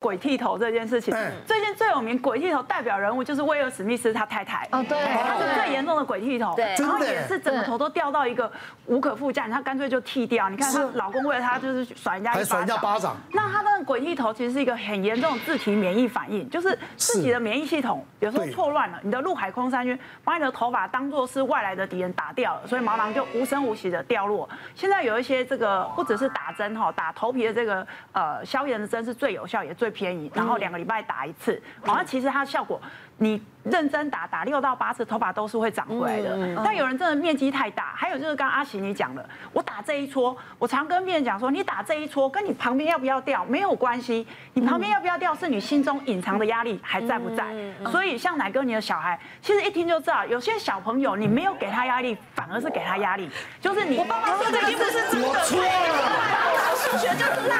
鬼剃头这件事情，最近最有名鬼剃头代表人物就是威尔史密斯他太太。哦，对，他是最严重的鬼剃头，对，然后也是整个头都掉到一个无可复加，他干脆就剃掉。你看她老公为了她就是甩人家一巴掌，巴掌。那他的鬼剃头其实是一个很严重的自体免疫反应，就是自己的免疫系统有时候错乱了，你的陆海空三军把你的头发当做是外来的敌人打掉了，所以毛囊就无声无息的掉落。现在有一些这个不只是打针哈，打头皮的这个呃消炎的针是最有效也最便宜，然后两。两个礼拜打一次，好像其实它效果，你认真打打六到八次，头发都是会长回来的。但有人真的面积太大，还有就是刚刚阿喜你讲的，我打这一撮，我常跟病人讲说，你打这一撮跟你旁边要不要掉没有关系，你旁边要不要掉是你心中隐藏的压力还在不在？所以像奶哥你的小孩，其实一听就知道，有些小朋友你没有给他压力，反而是给他压力，就是你。我爸爸说这个意思是真的，我错了，数学就是烂，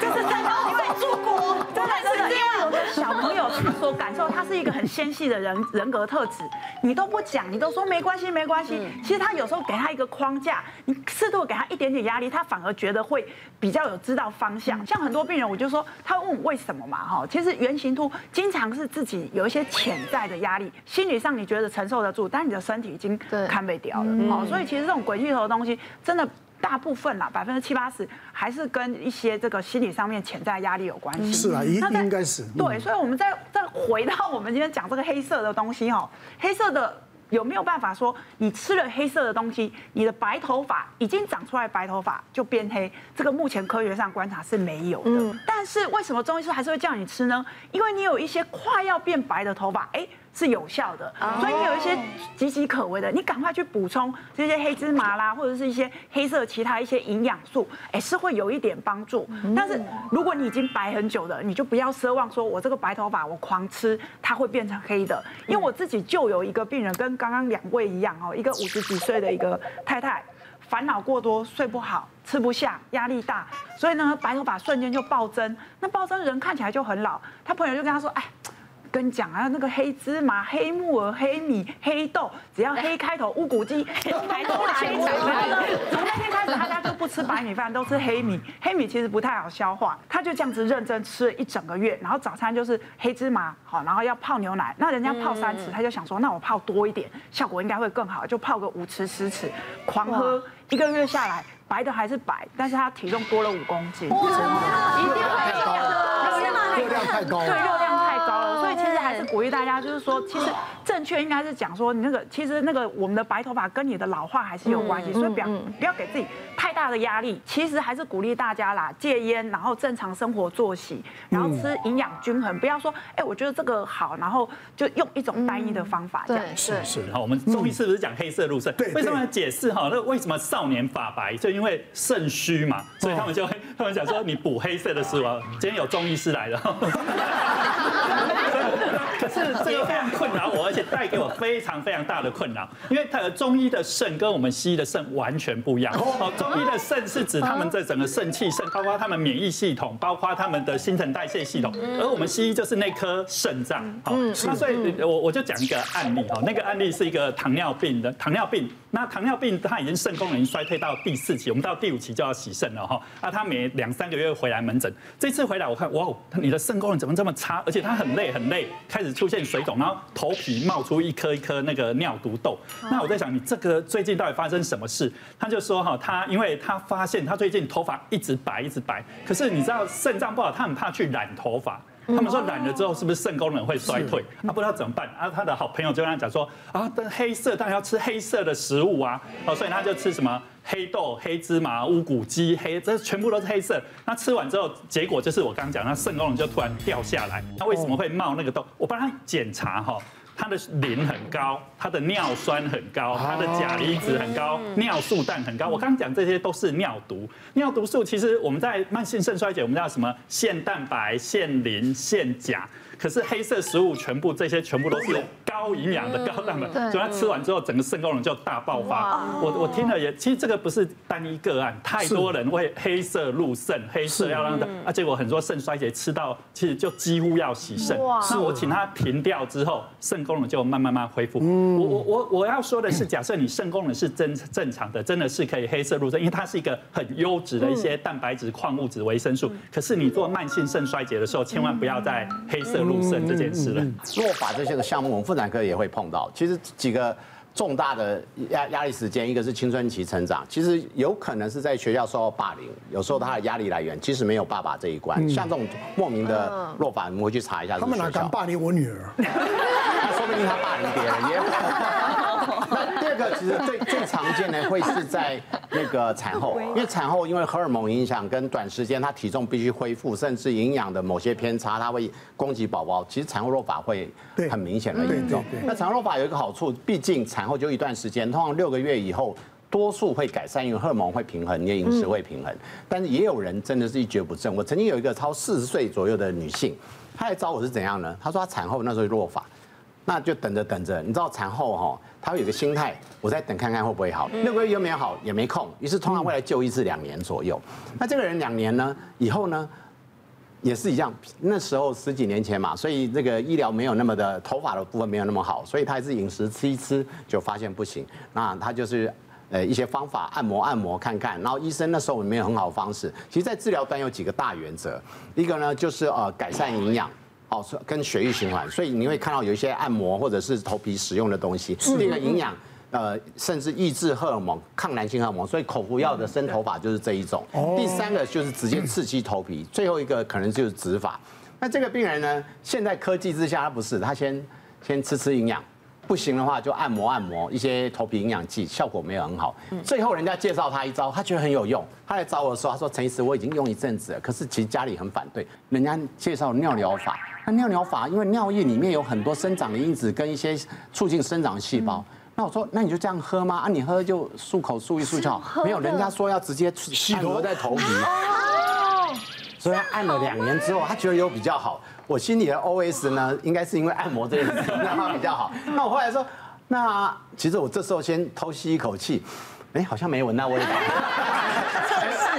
就是真的，所感受，他是一个很纤细的人人格特质，你都不讲，你都说没关系没关系。其实他有时候给他一个框架，你适度给他一点点压力，他反而觉得会比较有知道方向。像很多病人，我就说他问我为什么嘛哈，其实原型突经常是自己有一些潜在的压力，心理上你觉得承受得住，但你的身体已经看被掉了。好，所以其实这种鬼气头的东西真的。大部分啦，百分之七八十还是跟一些这个心理上面潜在压力有关系。是啊，应应该是。对，所以我们再再回到我们今天讲这个黑色的东西哈，黑色的有没有办法说你吃了黑色的东西，你的白头发已经长出来，白头发就变黑？这个目前科学上观察是没有的。但是为什么中医师还是会叫你吃呢？因为你有一些快要变白的头发，哎。是有效的，所以你有一些岌岌可危的，你赶快去补充这些黑芝麻啦，或者是一些黑色其他一些营养素，哎，是会有一点帮助。但是如果你已经白很久了，你就不要奢望说我这个白头发我狂吃它会变成黑的，因为我自己就有一个病人跟刚刚两位一样哦，一个五十几岁的一个太太，烦恼过多，睡不好，吃不下，压力大，所以呢白头发瞬间就暴增，那暴增人看起来就很老，他朋友就跟他说，哎。跟你讲啊，那个黑芝麻、黑木耳、黑米、黑豆，只要黑开头，乌骨鸡。从那天开始，他家就不吃白米饭，都吃黑米。黑米其实不太好消化，他就这样子认真吃了一整个月。然后早餐就是黑芝麻，好，然后要泡牛奶。那人家泡三匙，他就想说，那我泡多一点，效果应该会更好，就泡个五匙、十匙，狂喝。一个月下来，白的还是白，但是他体重多了五公斤。哇，一定太高了，热量太高了。鼓励大家，就是说，其实正确应该是讲说，你那个其实那个我们的白头发跟你的老化还是有关系，所以不要不要给自己太大的压力。其实还是鼓励大家啦，戒烟，然后正常生活作息，然后吃营养均衡，不要说，哎，我觉得这个好，然后就用一种单一的方法这样。是是，好，我们中医是不是讲黑色入肾？对，为什么要解释哈？那为什么少年发白？就因为肾虚嘛，所以他们就会他们讲说，你补黑色的食物。今天有中医师来了。可是 这个非常困扰我，而且带给我非常非常大的困扰，因为它的中医的肾跟我们西医的肾完全不一样。哦，中医的肾是指他们这整个肾气肾，包括他们免疫系统，包括他们的新陈代谢系统，而我们西医就是那颗肾脏。好，那所以我我就讲一个案例哈，那个案例是一个糖尿病的糖尿病，那糖尿病他已经肾功能衰退到第四期，我们到第五期就要洗肾了哈。那他每两三个月回来门诊，这次回来我看哇，你的肾功能怎么这么差？而且他很累很累，开始。出现水肿，然后头皮冒出一颗一颗那个尿毒痘。那我在想，你这个最近到底发生什么事？他就说哈，他因为他发现他最近头发一直白一直白，可是你知道肾脏不好，他很怕去染头发。他们说染了之后是不是肾功能会衰退？啊不知道怎么办。啊，他的好朋友就跟他讲说啊，但黑色当然要吃黑色的食物啊。哦，所以他就吃什么？黑豆、黑芝麻、乌骨鸡、黑，这全部都是黑色。那吃完之后，结果就是我刚刚讲，那肾功能就突然掉下来。那为什么会冒那个痘？我帮他检查哈，他的磷很高，它的尿酸很高，它的钾离子很高，尿素氮很高。我刚刚讲这些都是尿毒。尿毒素其实我们在慢性肾衰竭，我们叫什么？腺蛋白、腺磷、腺钾。可是黑色食物全部这些全部都是高营养的高蛋白，所以他吃完之后整个肾功能就大爆发。我我听了也，其实这个不是单一个案，太多人为黑色入肾，黑色要让的，啊结果很多肾衰竭吃到其实就几乎要洗肾。那我请他停掉之后，肾功能就慢慢慢恢复。我我我我要说的是，假设你肾功能是正正常的，真的是可以黑色入肾，因为它是一个很优质的一些蛋白质、矿物质、维生素。可是你做慢性肾衰竭的时候，千万不要在黑色入肾这件事了。落法这些个项目，我们妇产科也会碰到。其实几个重大的压压力时间，一个是青春期成长，其实有可能是在学校受到霸凌，有时候他的压力来源其实没有爸爸这一关。像这种莫名的落法，我们会去查一下。他们哪敢霸凌我女儿？那 说不定他霸凌别人也。个其实最最常见的会是在那个产后，因为产后因为荷尔蒙影响跟短时间他体重必须恢复，甚至营养的某些偏差，它会攻击宝宝。其实产后落法会很明显的严重。那产后落法有一个好处，毕竟产后就一段时间，通常六个月以后，多数会改善，因为荷尔蒙会平衡，你的饮食会平衡。但是也有人真的是一蹶不振。我曾经有一个超四十岁左右的女性，她来找我是怎样呢？她说她产后那时候落发。那就等着等着，你知道产后哈，他会有个心态，我再等看看会不会好。六个月又没有好，也没空，于是通常会来就医是两年左右。那这个人两年呢以后呢，也是一样。那时候十几年前嘛，所以这个医疗没有那么的头发的部分没有那么好，所以他还是饮食吃一吃就发现不行。那他就是呃一些方法按摩按摩看看，然后医生那时候也没有很好的方式。其实，在治疗端有几个大原则，一个呢就是呃改善营养。哦，跟血液循环，所以你会看到有一些按摩或者是头皮使用的东西。第二个营养，呃，甚至抑制荷尔蒙、抗男性荷尔蒙，所以口服药的生头发就是这一种。第三个就是直接刺激头皮，最后一个可能就是植发。那这个病人呢，现在科技之下他不是，他先先吃吃营养。不行的话，就按摩按摩一些头皮营养剂，效果没有很好。最后人家介绍他一招，他觉得很有用。他来找我的时候，他说：“陈医师，我已经用一阵子了，可是其实家里很反对。人家介绍尿疗法，那尿疗法因为尿液里面有很多生长的因子跟一些促进生长的细胞。那我说，那你就这样喝吗？啊，你喝就漱口漱一漱就好。没有，人家说要直接按摩在头皮。所以他按了两年之后，他觉得有比较好。”我心里的 OS 呢，应该是因为按摩这件事让他比较好。那我后来说，那其实我这时候先偷吸一口气，哎，好像没闻到味道。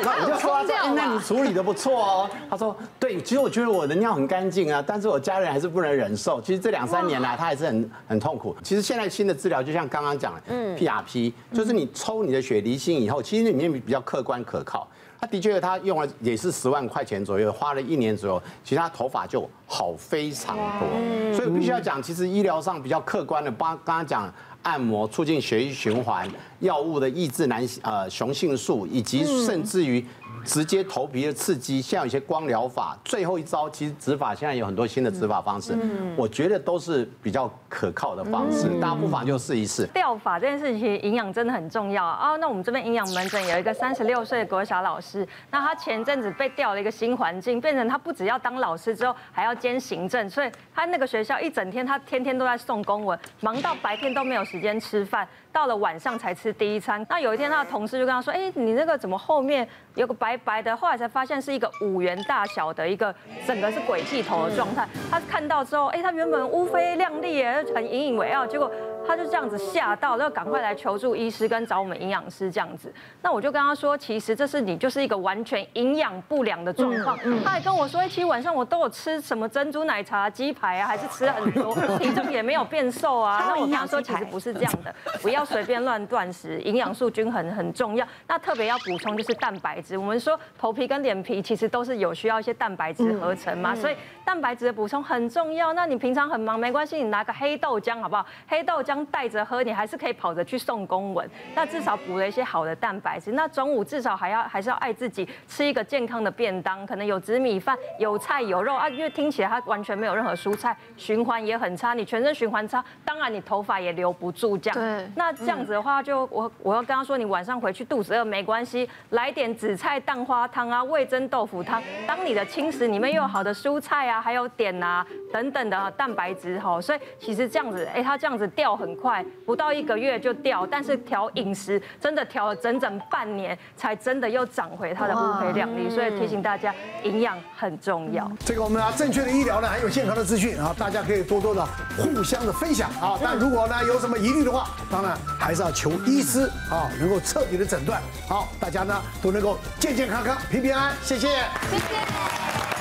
那我就说，哎，那你处理的不错哦。他说，对，其实我觉得我的尿很干净啊，但是我家人还是不能忍受。其实这两三年来，他还是很很痛苦。其实现在新的治疗，就像刚刚讲的，嗯，PRP，就是你抽你的血离心以后，其实里面比较客观可靠。他的确，他用了也是十万块钱左右，花了一年左右，其实他头发就好非常多。所以必须要讲，其实医疗上比较客观的，帮刚刚讲按摩促进血液循环，药物的抑制男呃雄性素，以及甚至于。直接头皮的刺激，像有些光疗法，最后一招其实植发，现在有很多新的植发方式，我觉得都是比较可靠的方式，大家不妨就试一试。掉发这件事情，营养真的很重要啊。那我们这边营养门诊有一个三十六岁的国小老师，那他前阵子被调了一个新环境，变成他不只要当老师之后，还要兼行政，所以他那个学校一整天，他天天都在送公文，忙到白天都没有时间吃饭。到了晚上才吃第一餐。那有一天，他的同事就跟他说：“哎，你那个怎么后面有个白白白的？”后来才发现是一个五元大小的一个，整个是鬼剃头的状态。他看到之后，哎，他原本乌飞亮丽耶，很引以为傲，结果。他就这样子吓到，然后赶快来求助医师跟找我们营养师这样子。那我就跟他说，其实这是你就是一个完全营养不良的状况。他还跟我说，其实晚上我都有吃什么珍珠奶茶、鸡排啊，还是吃很多，体重也没有变瘦啊。那我跟他说，其实不是这样的，不要随便乱断食，营养素均衡很重要。那特别要补充就是蛋白质。我们说头皮跟脸皮其实都是有需要一些蛋白质合成嘛，所以蛋白质的补充很重要。那你平常很忙没关系，你拿个黑豆浆好不好？黑豆浆。带着喝，你还是可以跑着去送公文。那至少补了一些好的蛋白质。那中午至少还要还是要爱自己，吃一个健康的便当，可能有紫米饭、有菜有肉啊。因为听起来它完全没有任何蔬菜，循环也很差。你全身循环差，当然你头发也留不住。这样，对那这样子的话就，我我要跟他说，你晚上回去肚子饿没关系，来点紫菜蛋花汤啊，味噌豆腐汤，当你的轻食里面又有好的蔬菜啊，还有碘啊等等的蛋白质哈。所以其实这样子，哎，他这样子掉。很快，不到一个月就掉，但是调饮食真的调了整整半年，才真的又长回它的乌黑亮丽。所以提醒大家，营养很重要。这个我们啊，正确的医疗呢，还有健康的资讯啊，大家可以多多的互相的分享啊。但如果呢有什么疑虑的话，当然还是要求医师啊，能够彻底的诊断。好，大家呢都能够健健康康、平平安安。谢谢，谢谢。